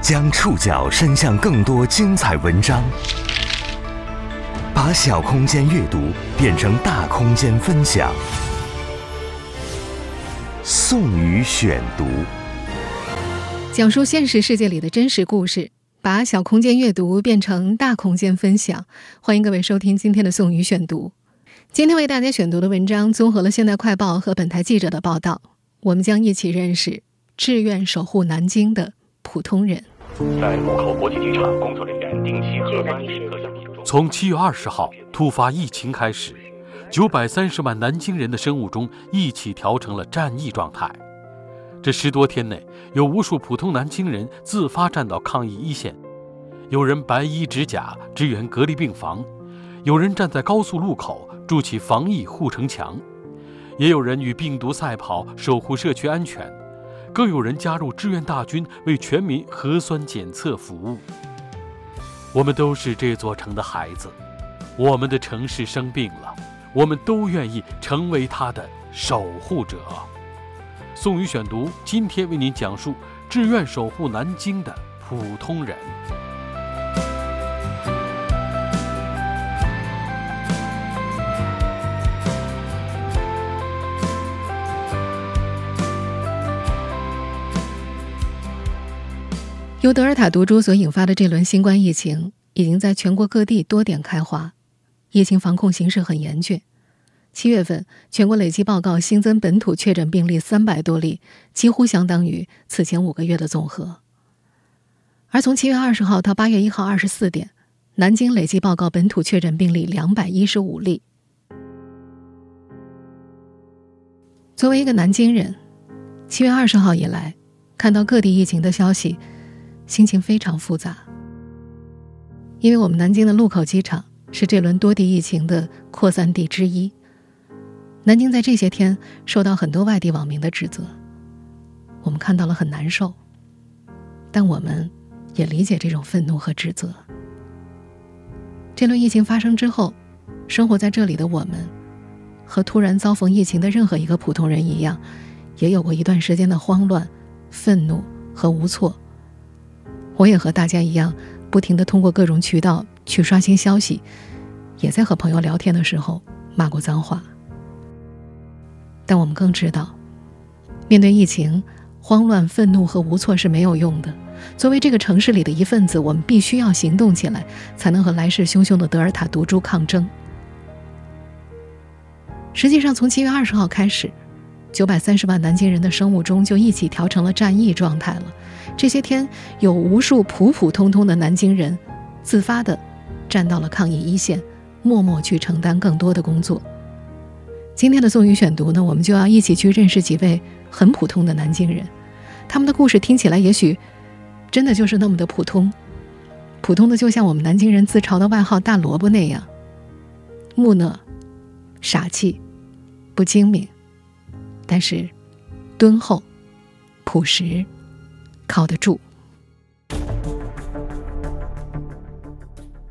将触角伸向更多精彩文章，把小空间阅读变成大空间分享。宋宇选读，讲述现实世界里的真实故事，把小空间阅读变成大空间分享。欢迎各位收听今天的宋宇选读。今天为大家选读的文章综合了《现代快报》和本台记者的报道，我们将一起认识志愿守护南京的普通人。在禄口国际机场，工作人员定期核酸检测。从七月二十号突发疫情开始，九百三十万南京人的生物钟一起调成了战役状态。这十多天内，有无数普通南京人自发站到抗疫一线，有人白衣执甲支援隔离病房，有人站在高速路口筑起防疫护城墙，也有人与病毒赛跑，守护社区安全。更有人加入志愿大军，为全民核酸检测服务。我们都是这座城的孩子，我们的城市生病了，我们都愿意成为它的守护者。宋宇选读，今天为您讲述志愿守护南京的普通人。由德尔塔毒株所引发的这轮新冠疫情，已经在全国各地多点开花，疫情防控形势很严峻。七月份，全国累计报告新增本土确诊病例三百多例，几乎相当于此前五个月的总和。而从七月二十号到八月一号二十四点，南京累计报告本土确诊病例两百一十五例。作为一个南京人，七月二十号以来，看到各地疫情的消息。心情非常复杂，因为我们南京的禄口机场是这轮多地疫情的扩散地之一。南京在这些天受到很多外地网民的指责，我们看到了很难受，但我们也理解这种愤怒和指责。这轮疫情发生之后，生活在这里的我们，和突然遭逢疫情的任何一个普通人一样，也有过一段时间的慌乱、愤怒和无措。我也和大家一样，不停的通过各种渠道去刷新消息，也在和朋友聊天的时候骂过脏话。但我们更知道，面对疫情，慌乱、愤怒和无措是没有用的。作为这个城市里的一份子，我们必须要行动起来，才能和来势汹汹的德尔塔毒株抗争。实际上，从七月二十号开始。九百三十万南京人的生物钟就一起调成了战役状态了。这些天，有无数普普通通的南京人，自发的站到了抗疫一线，默默去承担更多的工作。今天的宋宇选读呢，我们就要一起去认识几位很普通的南京人，他们的故事听起来也许真的就是那么的普通，普通的就像我们南京人自嘲的外号“大萝卜”那样，木讷、傻气、不精明。但是，敦厚、朴实，靠得住。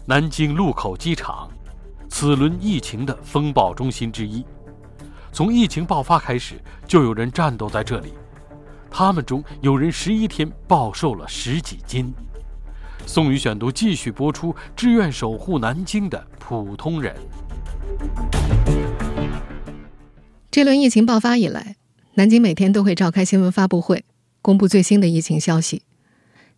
南京禄口机场，此轮疫情的风暴中心之一。从疫情爆发开始，就有人战斗在这里。他们中有人十一天暴瘦了十几斤。宋宇选读继续播出：志愿守护南京的普通人。这轮疫情爆发以来，南京每天都会召开新闻发布会，公布最新的疫情消息。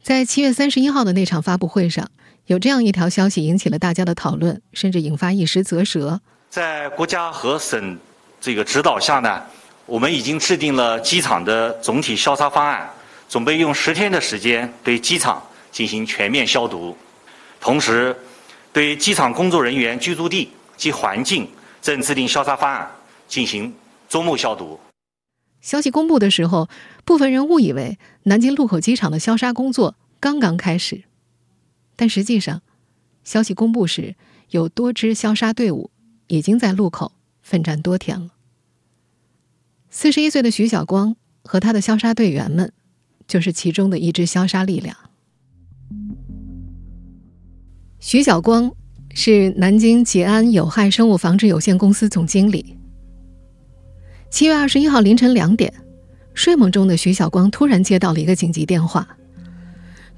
在七月三十一号的那场发布会上，有这样一条消息引起了大家的讨论，甚至引发一时啧舌。在国家和省这个指导下呢，我们已经制定了机场的总体消杀方案，准备用十天的时间对机场进行全面消毒，同时对机场工作人员居住地及环境正制定消杀方案，进行。周末消毒。消息公布的时候，部分人误以为南京禄口机场的消杀工作刚刚开始，但实际上，消息公布时有多支消杀队伍已经在路口奋战多天了。四十一岁的徐晓光和他的消杀队员们，就是其中的一支消杀力量。徐晓光是南京捷安有害生物防治有限公司总经理。七月二十一号凌晨两点，睡梦中的徐晓光突然接到了一个紧急电话。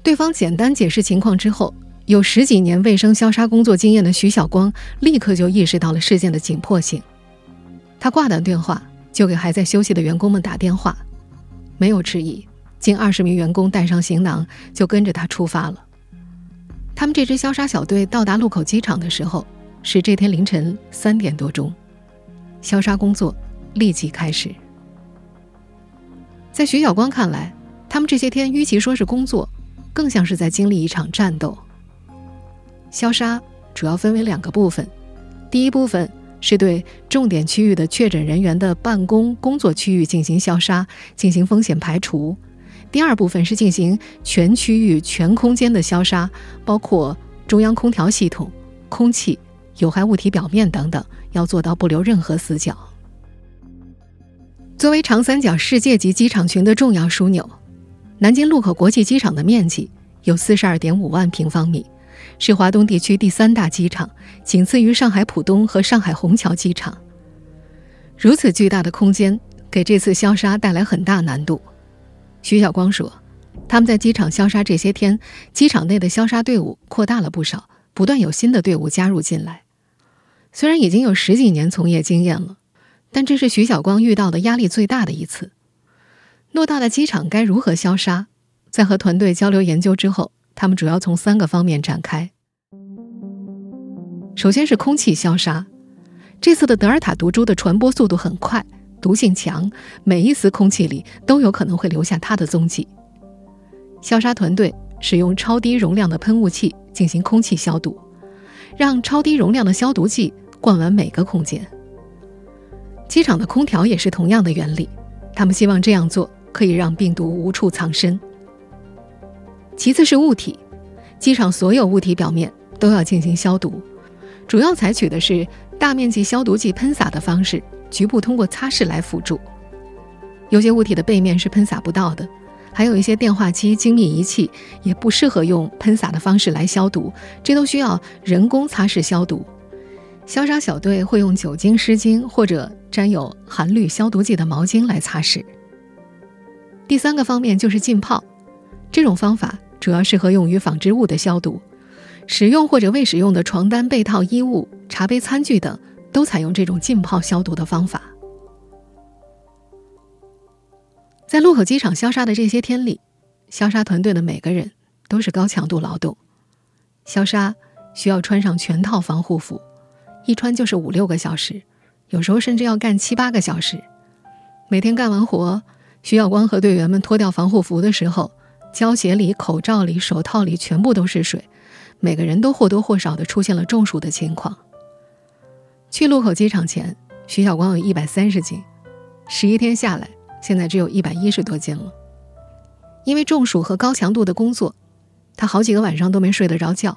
对方简单解释情况之后，有十几年卫生消杀工作经验的徐晓光立刻就意识到了事件的紧迫性。他挂断电话，就给还在休息的员工们打电话，没有迟疑，近二十名员工带上行囊就跟着他出发了。他们这支消杀小队到达禄口机场的时候，是这天凌晨三点多钟，消杀工作立即开始。在徐晓光看来，他们这些天与其说是工作，更像是在经历一场战斗。消杀主要分为两个部分，第一部分是对重点区域的确诊人员的办公工作区域进行消杀，进行风险排除；第二部分是进行全区域、全空间的消杀，包括中央空调系统、空气、有害物体表面等等，要做到不留任何死角。作为长三角世界级机场群的重要枢纽，南京禄口国际机场的面积有四十二点五万平方米，是华东地区第三大机场，仅次于上海浦东和上海虹桥机场。如此巨大的空间，给这次消杀带来很大难度。徐晓光说：“他们在机场消杀这些天，机场内的消杀队伍扩大了不少，不断有新的队伍加入进来。虽然已经有十几年从业经验了。”但这是徐晓光遇到的压力最大的一次。偌大的机场该如何消杀？在和团队交流研究之后，他们主要从三个方面展开。首先是空气消杀。这次的德尔塔毒株的传播速度很快，毒性强，每一丝空气里都有可能会留下它的踪迹。消杀团队使用超低容量的喷雾器进行空气消毒，让超低容量的消毒剂灌完每个空间。机场的空调也是同样的原理，他们希望这样做可以让病毒无处藏身。其次是物体，机场所有物体表面都要进行消毒，主要采取的是大面积消毒剂喷洒的方式，局部通过擦拭来辅助。有些物体的背面是喷洒不到的，还有一些电话机、精密仪器也不适合用喷洒的方式来消毒，这都需要人工擦拭消毒。消杀小队会用酒精湿巾或者沾有含氯消毒剂的毛巾来擦拭。第三个方面就是浸泡，这种方法主要适合用于纺织物的消毒，使用或者未使用的床单、被套、衣物、茶杯、餐具等都采用这种浸泡消毒的方法。在禄口机场消杀的这些天里，消杀团队的每个人都是高强度劳动，消杀需要穿上全套防护服。一穿就是五六个小时，有时候甚至要干七八个小时。每天干完活，徐晓光和队员们脱掉防护服的时候，胶鞋里、口罩里、手套里全部都是水，每个人都或多或少的出现了中暑的情况。去禄口机场前，徐晓光有一百三十斤，十一天下来，现在只有一百一十多斤了。因为中暑和高强度的工作，他好几个晚上都没睡得着觉。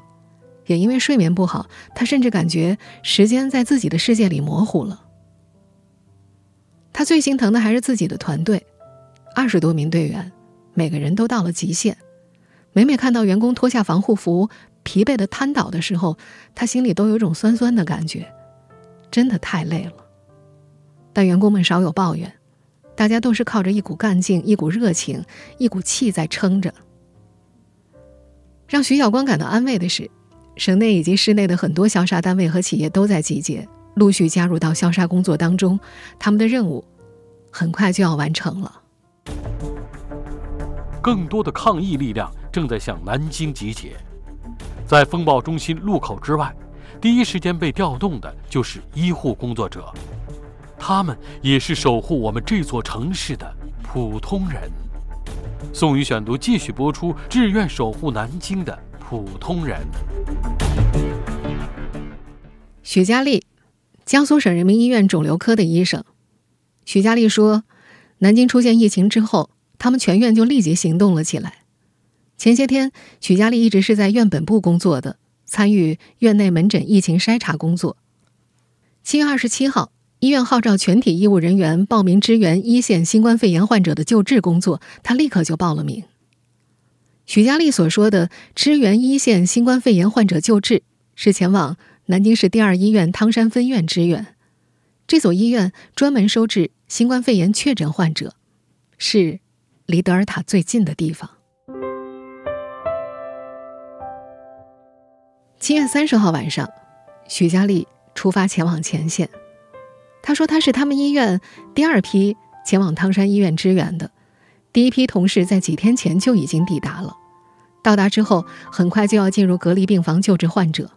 也因为睡眠不好，他甚至感觉时间在自己的世界里模糊了。他最心疼的还是自己的团队，二十多名队员，每个人都到了极限。每每看到员工脱下防护服，疲惫的瘫倒的时候，他心里都有种酸酸的感觉，真的太累了。但员工们少有抱怨，大家都是靠着一股干劲、一股热情、一股气在撑着。让徐晓光感到安慰的是。省内以及市内的很多消杀单位和企业都在集结，陆续加入到消杀工作当中。他们的任务很快就要完成了。更多的抗疫力量正在向南京集结，在风暴中心路口之外，第一时间被调动的就是医护工作者，他们也是守护我们这座城市的普通人。宋宇选读继续播出：志愿守护南京的。普通人，许佳丽，江苏省人民医院肿瘤科的医生。许佳丽说：“南京出现疫情之后，他们全院就立即行动了起来。前些天，许佳丽一直是在院本部工作的，参与院内门诊疫情筛查工作。七月二十七号，医院号召全体医务人员报名支援一线新冠肺炎患者的救治工作，他立刻就报了名。”许佳丽所说的支援一线新冠肺炎患者救治，是前往南京市第二医院汤山分院支援。这所医院专门收治新冠肺炎确诊患者，是离德尔塔最近的地方。七月三十号晚上，许佳丽出发前往前线。她说：“她是他们医院第二批前往汤山医院支援的，第一批同事在几天前就已经抵达了。到达之后，很快就要进入隔离病房救治患者。”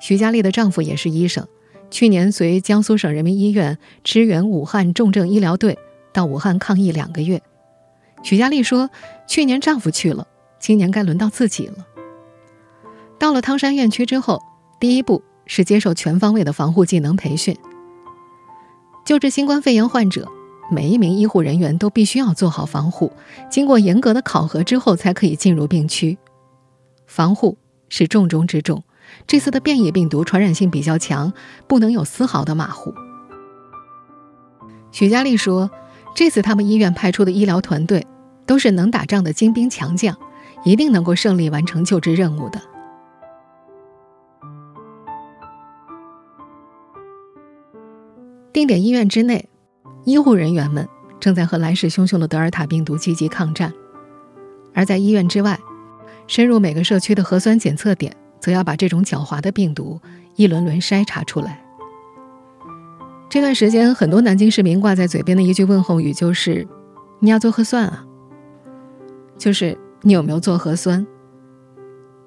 徐佳丽的丈夫也是医生，去年随江苏省人民医院支援武汉重症医疗队到武汉抗疫两个月。徐佳丽说：“去年丈夫去了，今年该轮到自己了。”到了汤山院区之后，第一步是接受全方位的防护技能培训。救治新冠肺炎患者，每一名医护人员都必须要做好防护，经过严格的考核之后才可以进入病区。防护是重中之重。这次的变异病毒传染性比较强，不能有丝毫的马虎。许佳丽说：“这次他们医院派出的医疗团队都是能打仗的精兵强将，一定能够胜利完成救治任务的。”定点医院之内，医护人员们正在和来势汹汹的德尔塔病毒积极抗战；而在医院之外，深入每个社区的核酸检测点。则要把这种狡猾的病毒一轮轮筛查出来。这段时间，很多南京市民挂在嘴边的一句问候语就是：“你要做核酸啊？”就是你有没有做核酸？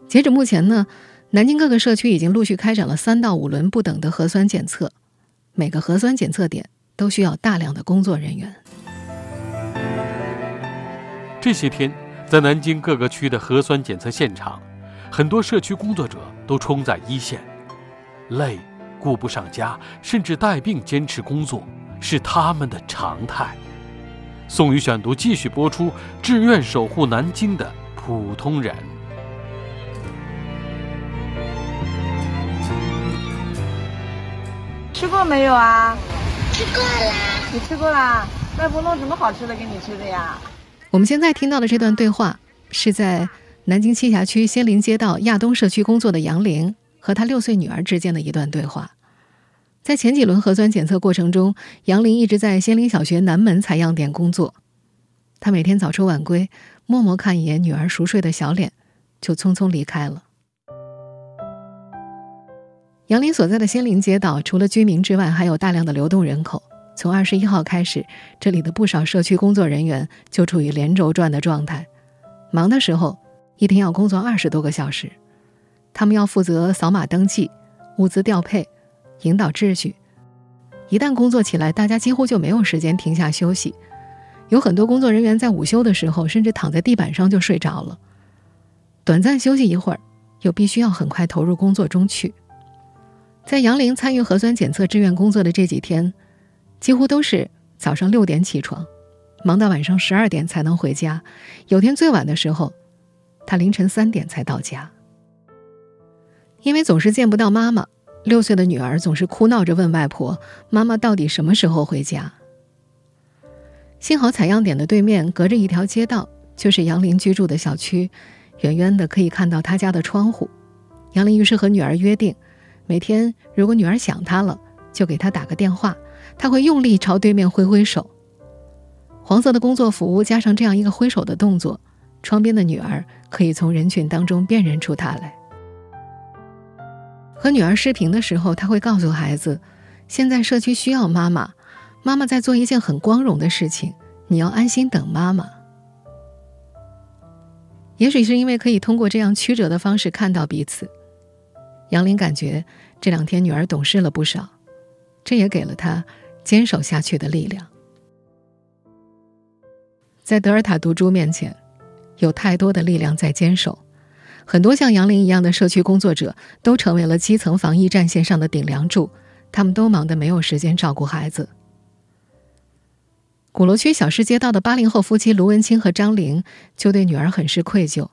截止目前呢，南京各个社区已经陆续开展了三到五轮不等的核酸检测，每个核酸检测点都需要大量的工作人员。这些天，在南京各个区的核酸检测现场。很多社区工作者都冲在一线，累，顾不上家，甚至带病坚持工作，是他们的常态。宋宇选读继续播出：志愿守护南京的普通人。吃过没有啊？吃过啦。你吃过啦？外婆弄什么好吃的给你吃的呀？我们现在听到的这段对话是在。南京栖霞区仙林街道亚东社区工作的杨玲和她六岁女儿之间的一段对话，在前几轮核酸检测过程中，杨玲一直在仙林小学南门采样点工作。她每天早出晚归，默默看一眼女儿熟睡的小脸，就匆匆离开了。杨林所在的仙林街道，除了居民之外，还有大量的流动人口。从二十一号开始，这里的不少社区工作人员就处于连轴转的状态，忙的时候。一天要工作二十多个小时，他们要负责扫码登记、物资调配、引导秩序。一旦工作起来，大家几乎就没有时间停下休息。有很多工作人员在午休的时候，甚至躺在地板上就睡着了。短暂休息一会儿，又必须要很快投入工作中去。在杨凌参与核酸检测志愿工作的这几天，几乎都是早上六点起床，忙到晚上十二点才能回家。有天最晚的时候。他凌晨三点才到家，因为总是见不到妈妈，六岁的女儿总是哭闹着问外婆：“妈妈到底什么时候回家？”幸好采样点的对面隔着一条街道，就是杨林居住的小区，远远的可以看到他家的窗户。杨林于是和女儿约定，每天如果女儿想他了，就给他打个电话，他会用力朝对面挥挥手。黄色的工作服加上这样一个挥手的动作。窗边的女儿可以从人群当中辨认出他来。和女儿视频的时候，他会告诉孩子：“现在社区需要妈妈，妈妈在做一件很光荣的事情，你要安心等妈妈。”也许是因为可以通过这样曲折的方式看到彼此，杨林感觉这两天女儿懂事了不少，这也给了他坚守下去的力量。在德尔塔毒株面前。有太多的力量在坚守，很多像杨林一样的社区工作者都成为了基层防疫战线上的顶梁柱，他们都忙得没有时间照顾孩子。鼓楼区小市街道的八零后夫妻卢文清和张玲就对女儿很是愧疚，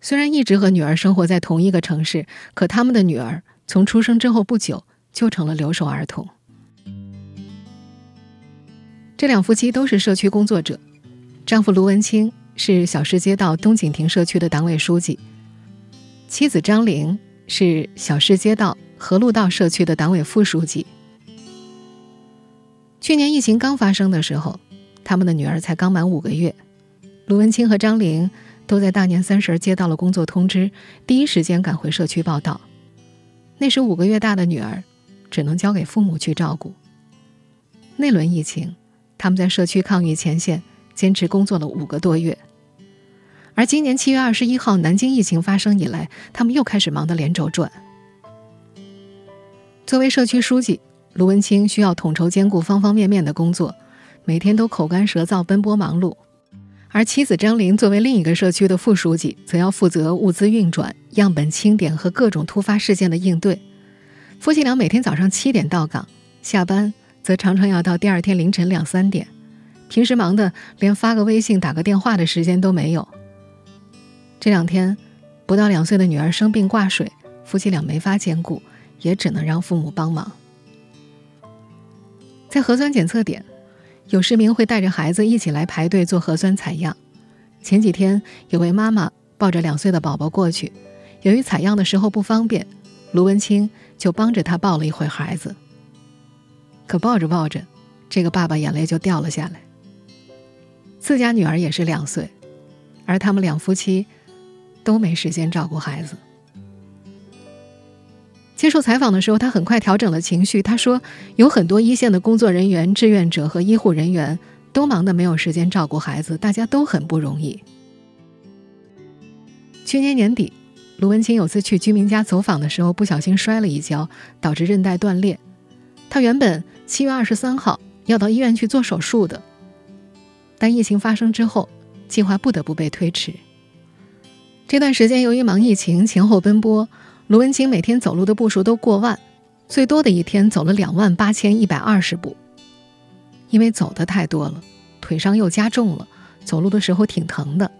虽然一直和女儿生活在同一个城市，可他们的女儿从出生之后不久就成了留守儿童。这两夫妻都是社区工作者，丈夫卢文清。是小市街道东景亭社区的党委书记，妻子张玲是小市街道河路道社区的党委副书记。去年疫情刚发生的时候，他们的女儿才刚满五个月，卢文清和张玲都在大年三十接到了工作通知，第一时间赶回社区报道。那时五个月大的女儿，只能交给父母去照顾。那轮疫情，他们在社区抗疫前线坚持工作了五个多月。而今年七月二十一号，南京疫情发生以来，他们又开始忙得连轴转。作为社区书记，卢文清需要统筹兼顾方方面面的工作，每天都口干舌燥，奔波忙碌。而妻子张玲作为另一个社区的副书记，则要负责物资运转、样本清点和各种突发事件的应对。夫妻俩每天早上七点到岗，下班则常常要到第二天凌晨两三点，平时忙得连发个微信、打个电话的时间都没有。这两天，不到两岁的女儿生病挂水，夫妻俩没法兼顾，也只能让父母帮忙。在核酸检测点，有市民会带着孩子一起来排队做核酸采样。前几天，有位妈妈抱着两岁的宝宝过去，由于采样的时候不方便，卢文清就帮着他抱了一会孩子。可抱着抱着，这个爸爸眼泪就掉了下来。自家女儿也是两岁，而他们两夫妻。都没时间照顾孩子。接受采访的时候，他很快调整了情绪。他说：“有很多一线的工作人员、志愿者和医护人员都忙得没有时间照顾孩子，大家都很不容易。”去年年底，卢文清有次去居民家走访的时候，不小心摔了一跤，导致韧带断裂。他原本七月二十三号要到医院去做手术的，但疫情发生之后，计划不得不被推迟。这段时间，由于忙疫情，前后奔波，卢文清每天走路的步数都过万，最多的一天走了两万八千一百二十步。因为走的太多了，腿伤又加重了，走路的时候挺疼的。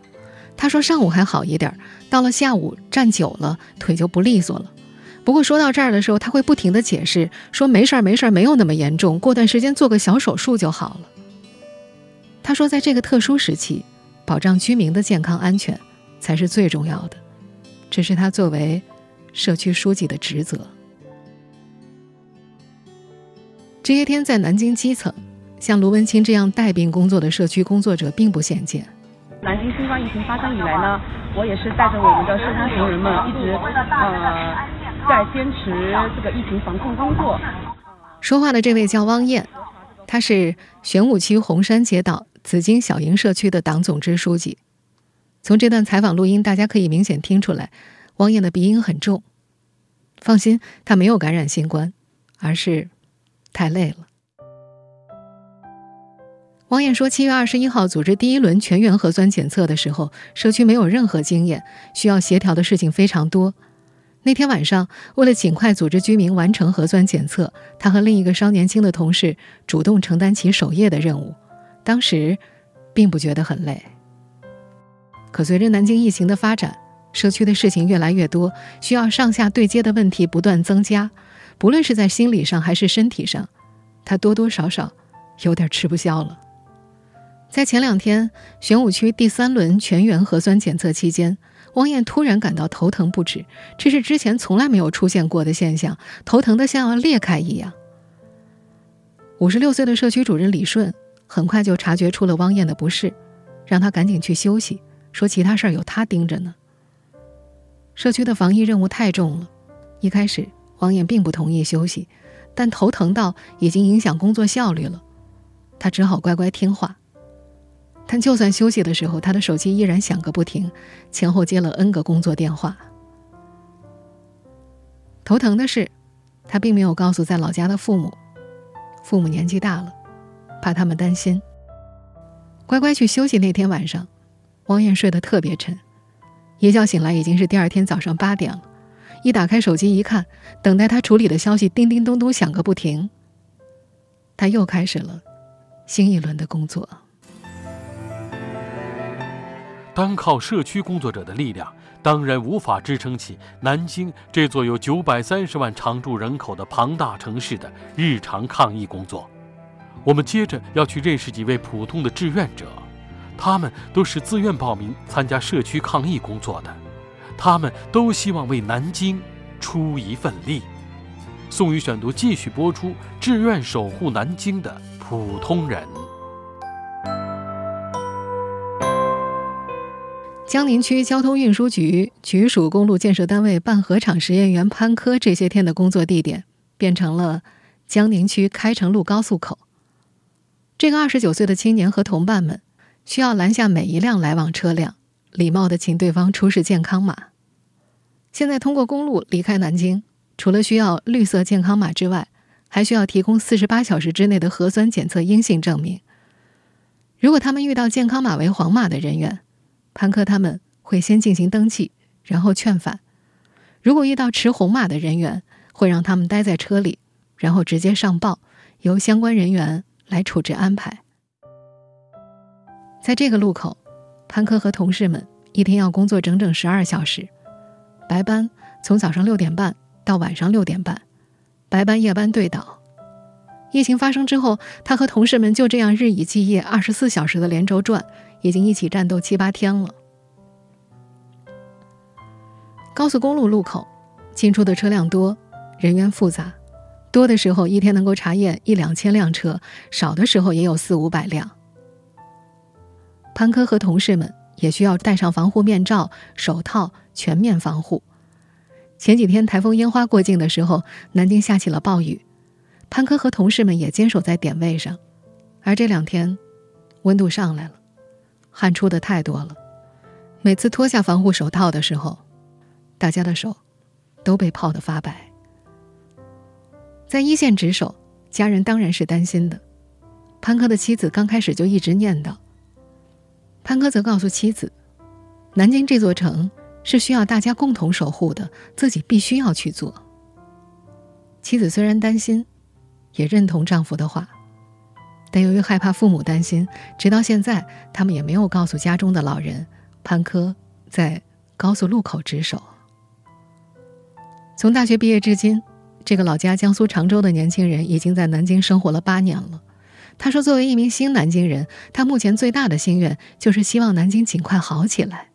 他说上午还好一点，到了下午站久了腿就不利索了。不过说到这儿的时候，他会不停的解释说没事儿没事儿，没有那么严重，过段时间做个小手术就好了。他说在这个特殊时期，保障居民的健康安全。才是最重要的，这是他作为社区书记的职责。这些天在南京基层，像卢文清这样带病工作的社区工作者并不鲜见。南京新冠疫情发生以来呢，我也是带着我们的社区同仁们一直呃在坚持这个疫情防控工作。说话的这位叫汪燕，她是玄武区红山街道紫金小营社区的党总支书记。从这段采访录音，大家可以明显听出来，汪燕的鼻音很重。放心，她没有感染新冠，而是太累了。汪燕说：“七月二十一号组织第一轮全员核酸检测的时候，社区没有任何经验，需要协调的事情非常多。那天晚上，为了尽快组织居民完成核酸检测，他和另一个稍年轻的同事主动承担起守夜的任务。当时，并不觉得很累。”可随着南京疫情的发展，社区的事情越来越多，需要上下对接的问题不断增加，不论是在心理上还是身体上，他多多少少有点吃不消了。在前两天玄武区第三轮全员核酸检测期间，汪燕突然感到头疼不止，这是之前从来没有出现过的现象，头疼的像要裂开一样。五十六岁的社区主任李顺很快就察觉出了汪燕的不适，让她赶紧去休息。说其他事儿有他盯着呢。社区的防疫任务太重了，一开始汪燕并不同意休息，但头疼到已经影响工作效率了，他只好乖乖听话。但就算休息的时候，他的手机依然响个不停，前后接了 N 个工作电话。头疼的是，他并没有告诉在老家的父母，父母年纪大了，怕他们担心。乖乖去休息那天晚上。汪燕睡得特别沉，一觉醒来已经是第二天早上八点了。一打开手机一看，等待他处理的消息叮叮咚咚响个不停。他又开始了新一轮的工作。单靠社区工作者的力量，当然无法支撑起南京这座有九百三十万常住人口的庞大城市的日常抗疫工作。我们接着要去认识几位普通的志愿者。他们都是自愿报名参加社区抗疫工作的，他们都希望为南京出一份力。宋宇选读继续播出：志愿守护南京的普通人。江宁区交通运输局局属公路建设单位办河厂实验员潘科这些天的工作地点变成了江宁区开城路高速口。这个二十九岁的青年和同伴们需要拦下每一辆来往车辆，礼貌地请对方出示健康码。现在通过公路离开南京，除了需要绿色健康码之外，还需要提供四十八小时之内的核酸检测阴性证明。如果他们遇到健康码为黄码的人员，潘科他们会先进行登记，然后劝返；如果遇到持红码的人员，会让他们待在车里，然后直接上报，由相关人员来处置安排。在这个路口，潘科和同事们一天要工作整整十二小时，白班从早上六点半到晚上六点半，白班夜班对倒。疫情发生之后，他和同事们就这样日以继夜、二十四小时的连轴转。已经一起战斗七八天了。高速公路路口进出的车辆多，人员复杂，多的时候一天能够查验一两千辆车，少的时候也有四五百辆。潘科和同事们也需要戴上防护面罩、手套，全面防护。前几天台风烟花过境的时候，南京下起了暴雨，潘科和同事们也坚守在点位上，而这两天温度上来了。汗出的太多了，每次脱下防护手套的时候，大家的手都被泡得发白。在一线值守，家人当然是担心的。潘科的妻子刚开始就一直念叨。潘科则告诉妻子，南京这座城是需要大家共同守护的，自己必须要去做。妻子虽然担心，也认同丈夫的话。但由于害怕父母担心，直到现在，他们也没有告诉家中的老人，潘科在高速路口值守。从大学毕业至今，这个老家江苏常州的年轻人已经在南京生活了八年了。他说：“作为一名新南京人，他目前最大的心愿就是希望南京尽快好起来。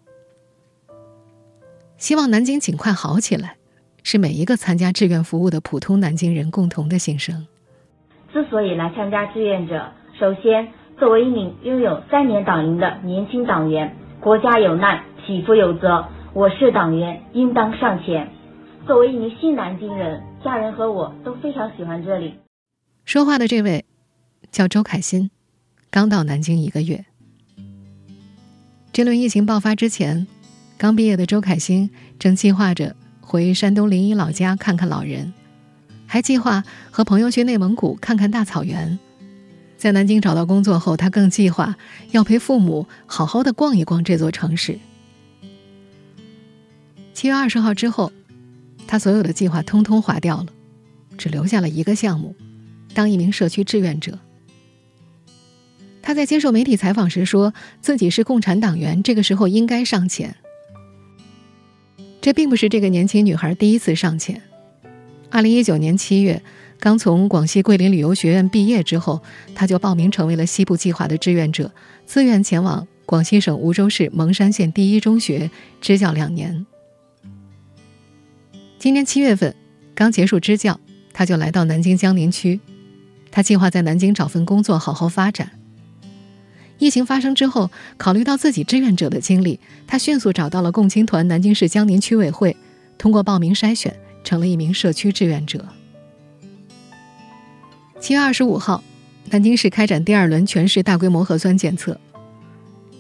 希望南京尽快好起来，是每一个参加志愿服务的普通南京人共同的心声。”之所以来参加志愿者，首先作为一名拥有三年党龄的年轻党员，国家有难，匹夫有责，我是党员，应当上前。作为一名新南京人，家人和我都非常喜欢这里。说话的这位叫周凯欣，刚到南京一个月。这轮疫情爆发之前，刚毕业的周凯欣正计划着回山东临沂老家看看老人。还计划和朋友去内蒙古看看大草原，在南京找到工作后，他更计划要陪父母好好的逛一逛这座城市。七月二十号之后，他所有的计划通通划掉了，只留下了一个项目：当一名社区志愿者。他在接受媒体采访时说自己是共产党员，这个时候应该上前。这并不是这个年轻女孩第一次上前。二零一九年七月，刚从广西桂林旅游学院毕业之后，她就报名成为了西部计划的志愿者，自愿前往广西省梧州市蒙山县第一中学支教两年。今年七月份，刚结束支教，他就来到南京江宁区，他计划在南京找份工作，好好发展。疫情发生之后，考虑到自己志愿者的经历，他迅速找到了共青团南京市江宁区委会，通过报名筛选。成了一名社区志愿者。七月二十五号，南京市开展第二轮全市大规模核酸检测。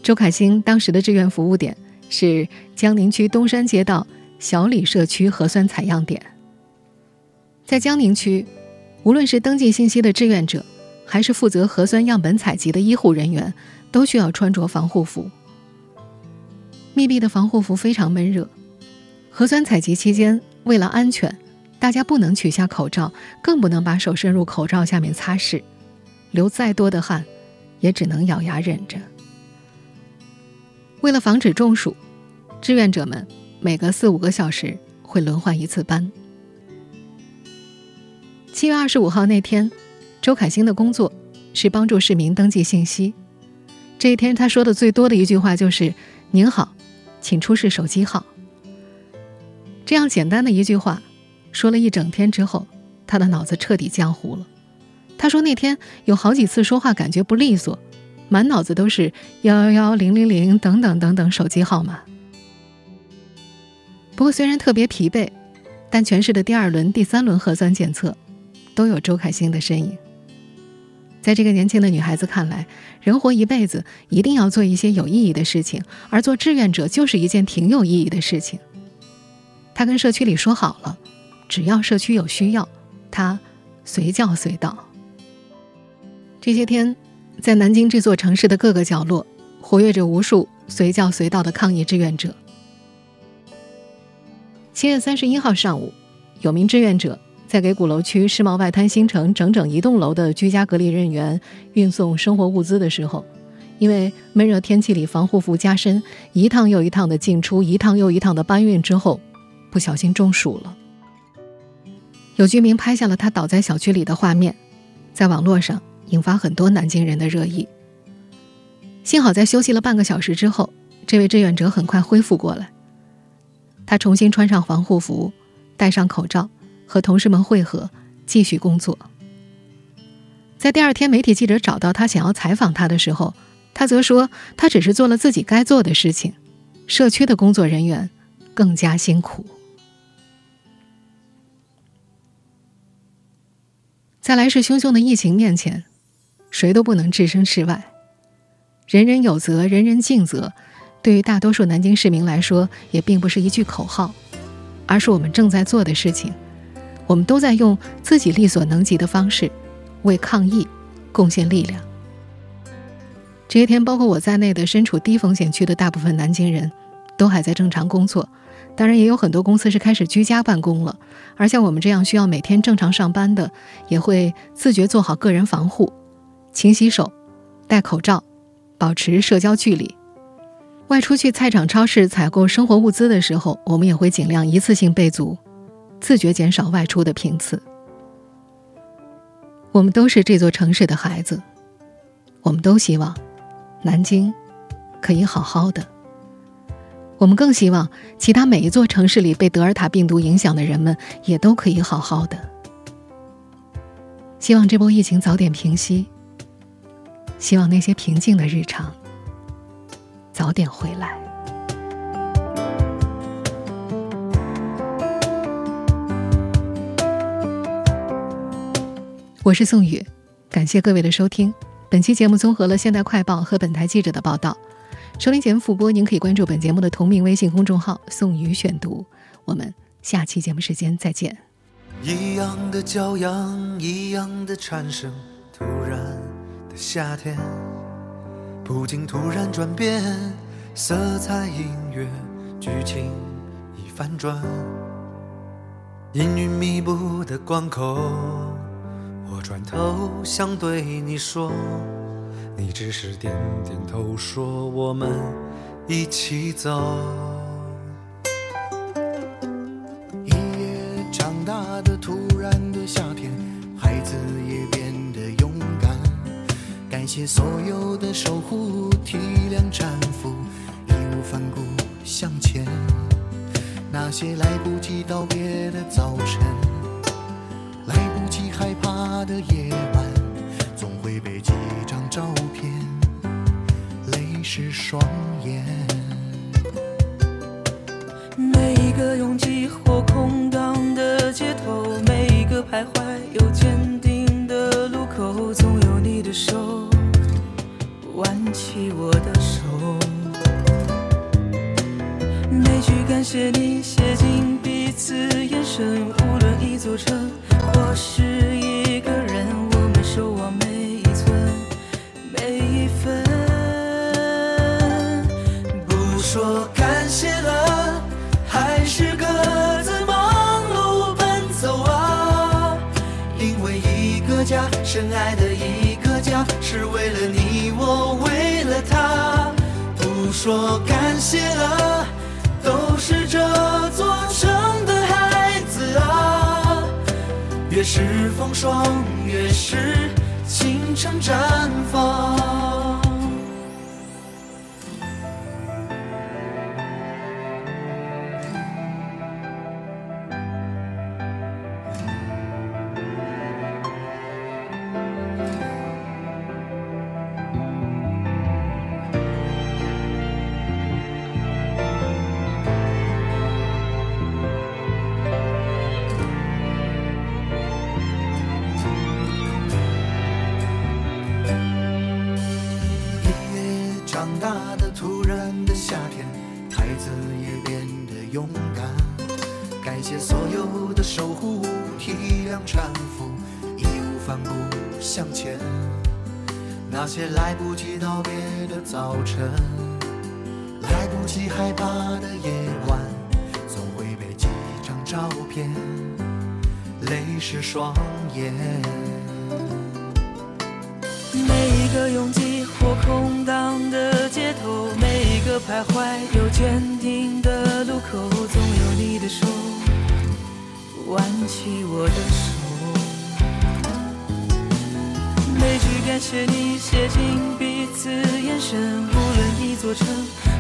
周凯兴当时的志愿服务点是江宁区东山街道小李社区核酸采样点。在江宁区，无论是登记信息的志愿者，还是负责核酸样本采集的医护人员，都需要穿着防护服。密闭的防护服非常闷热，核酸采集期间。为了安全，大家不能取下口罩，更不能把手伸入口罩下面擦拭，流再多的汗，也只能咬牙忍着。为了防止中暑，志愿者们每隔四五个小时会轮换一次班。七月二十五号那天，周凯欣的工作是帮助市民登记信息。这一天，他说的最多的一句话就是：“您好，请出示手机号。”这样简单的一句话，说了一整天之后，他的脑子彻底浆糊了。他说那天有好几次说话感觉不利索，满脑子都是幺幺幺零零零等等等等手机号码。不过虽然特别疲惫，但全市的第二轮、第三轮核酸检测都有周凯欣的身影。在这个年轻的女孩子看来，人活一辈子一定要做一些有意义的事情，而做志愿者就是一件挺有意义的事情。她跟社区里说好了，只要社区有需要，她随叫随到。这些天，在南京这座城市的各个角落，活跃着无数随叫随到的抗疫志愿者。七月三十一号上午，有名志愿者。在给鼓楼区世贸外滩新城整整一栋楼的居家隔离人员运送生活物资的时候，因为闷热天气里防护服加深，一趟又一趟的进出，一趟又一趟的搬运之后，不小心中暑了。有居民拍下了他倒在小区里的画面，在网络上引发很多南京人的热议。幸好在休息了半个小时之后，这位志愿者很快恢复过来。他重新穿上防护服，戴上口罩。和同事们会合，继续工作。在第二天，媒体记者找到他，想要采访他的时候，他则说：“他只是做了自己该做的事情，社区的工作人员更加辛苦。”在来势汹汹的疫情面前，谁都不能置身事外。人人有责，人人尽责，对于大多数南京市民来说，也并不是一句口号，而是我们正在做的事情。我们都在用自己力所能及的方式，为抗疫贡献力量。这些天，包括我在内的身处低风险区的大部分南京人，都还在正常工作。当然，也有很多公司是开始居家办公了。而像我们这样需要每天正常上班的，也会自觉做好个人防护，勤洗手，戴口罩，保持社交距离。外出去菜场、超市采购生活物资的时候，我们也会尽量一次性备足。自觉减少外出的频次。我们都是这座城市的孩子，我们都希望南京可以好好的。我们更希望其他每一座城市里被德尔塔病毒影响的人们也都可以好好的。希望这波疫情早点平息，希望那些平静的日常早点回来。我是宋宇，感谢各位的收听。本期节目综合了《现代快报》和本台记者的报道。收听节目复播，您可以关注本节目的同名微信公众号“宋宇选读”。我们下期节目时间再见。一样的骄阳，一样的蝉声，突然的夏天，不禁突然转变，色彩、音乐、剧情已反转，阴云密布的关口。我转头想对你说，你只是点点头，说我们一起走。谢所有的守护，体谅搀扶，义无反顾向前。那些来不及道别的早晨。来不及害怕的夜晚，总会被几张照片泪湿双眼。每一个感谢你写进彼此眼神，无论一座城。或是一个人，我们守望每一寸每一分。不说感谢了，还是各自忙碌奔走啊。因为一个家，深爱的一个家，是为了你我，为了他。不说感谢了，都是这座城的孩子啊。越是风霜，越是青春绽放。来不及道别的早晨，来不及害怕的夜晚，总会被几张照片泪湿双眼。每一个拥挤或空荡的街头，每一个徘徊又坚定的路口，总有你的手挽起我的手。每感谢你写进彼此眼神，无论一座城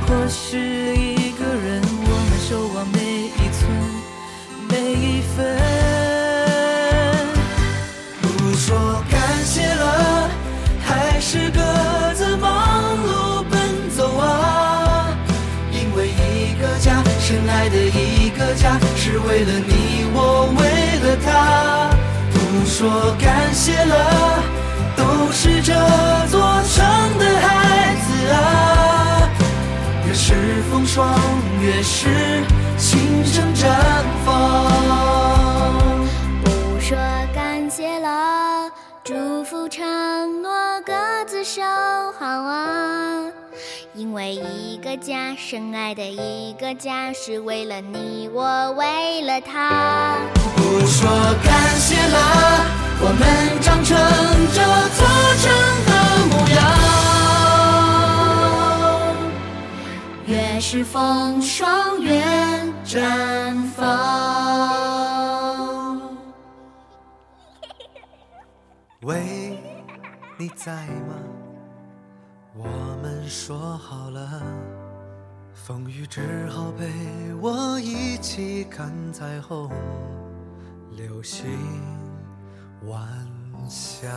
或是一个人，我们守望每一寸每一分。不说感谢了，还是各自忙碌奔走啊。因为一个家，深爱的一个家，是为了你我，为了他。不说感谢了，是这座城的孩子啊。越是风霜，越是心生绽放。不说感谢了，祝福承诺各自守好啊。因为一个家，深爱的一个家，是为了你我，为了他。不说感谢了，我们长成这座城的模样。越是风霜，越绽放。喂，你在吗？我们说好了，风雨之后陪我一起看彩虹，流星晚霞。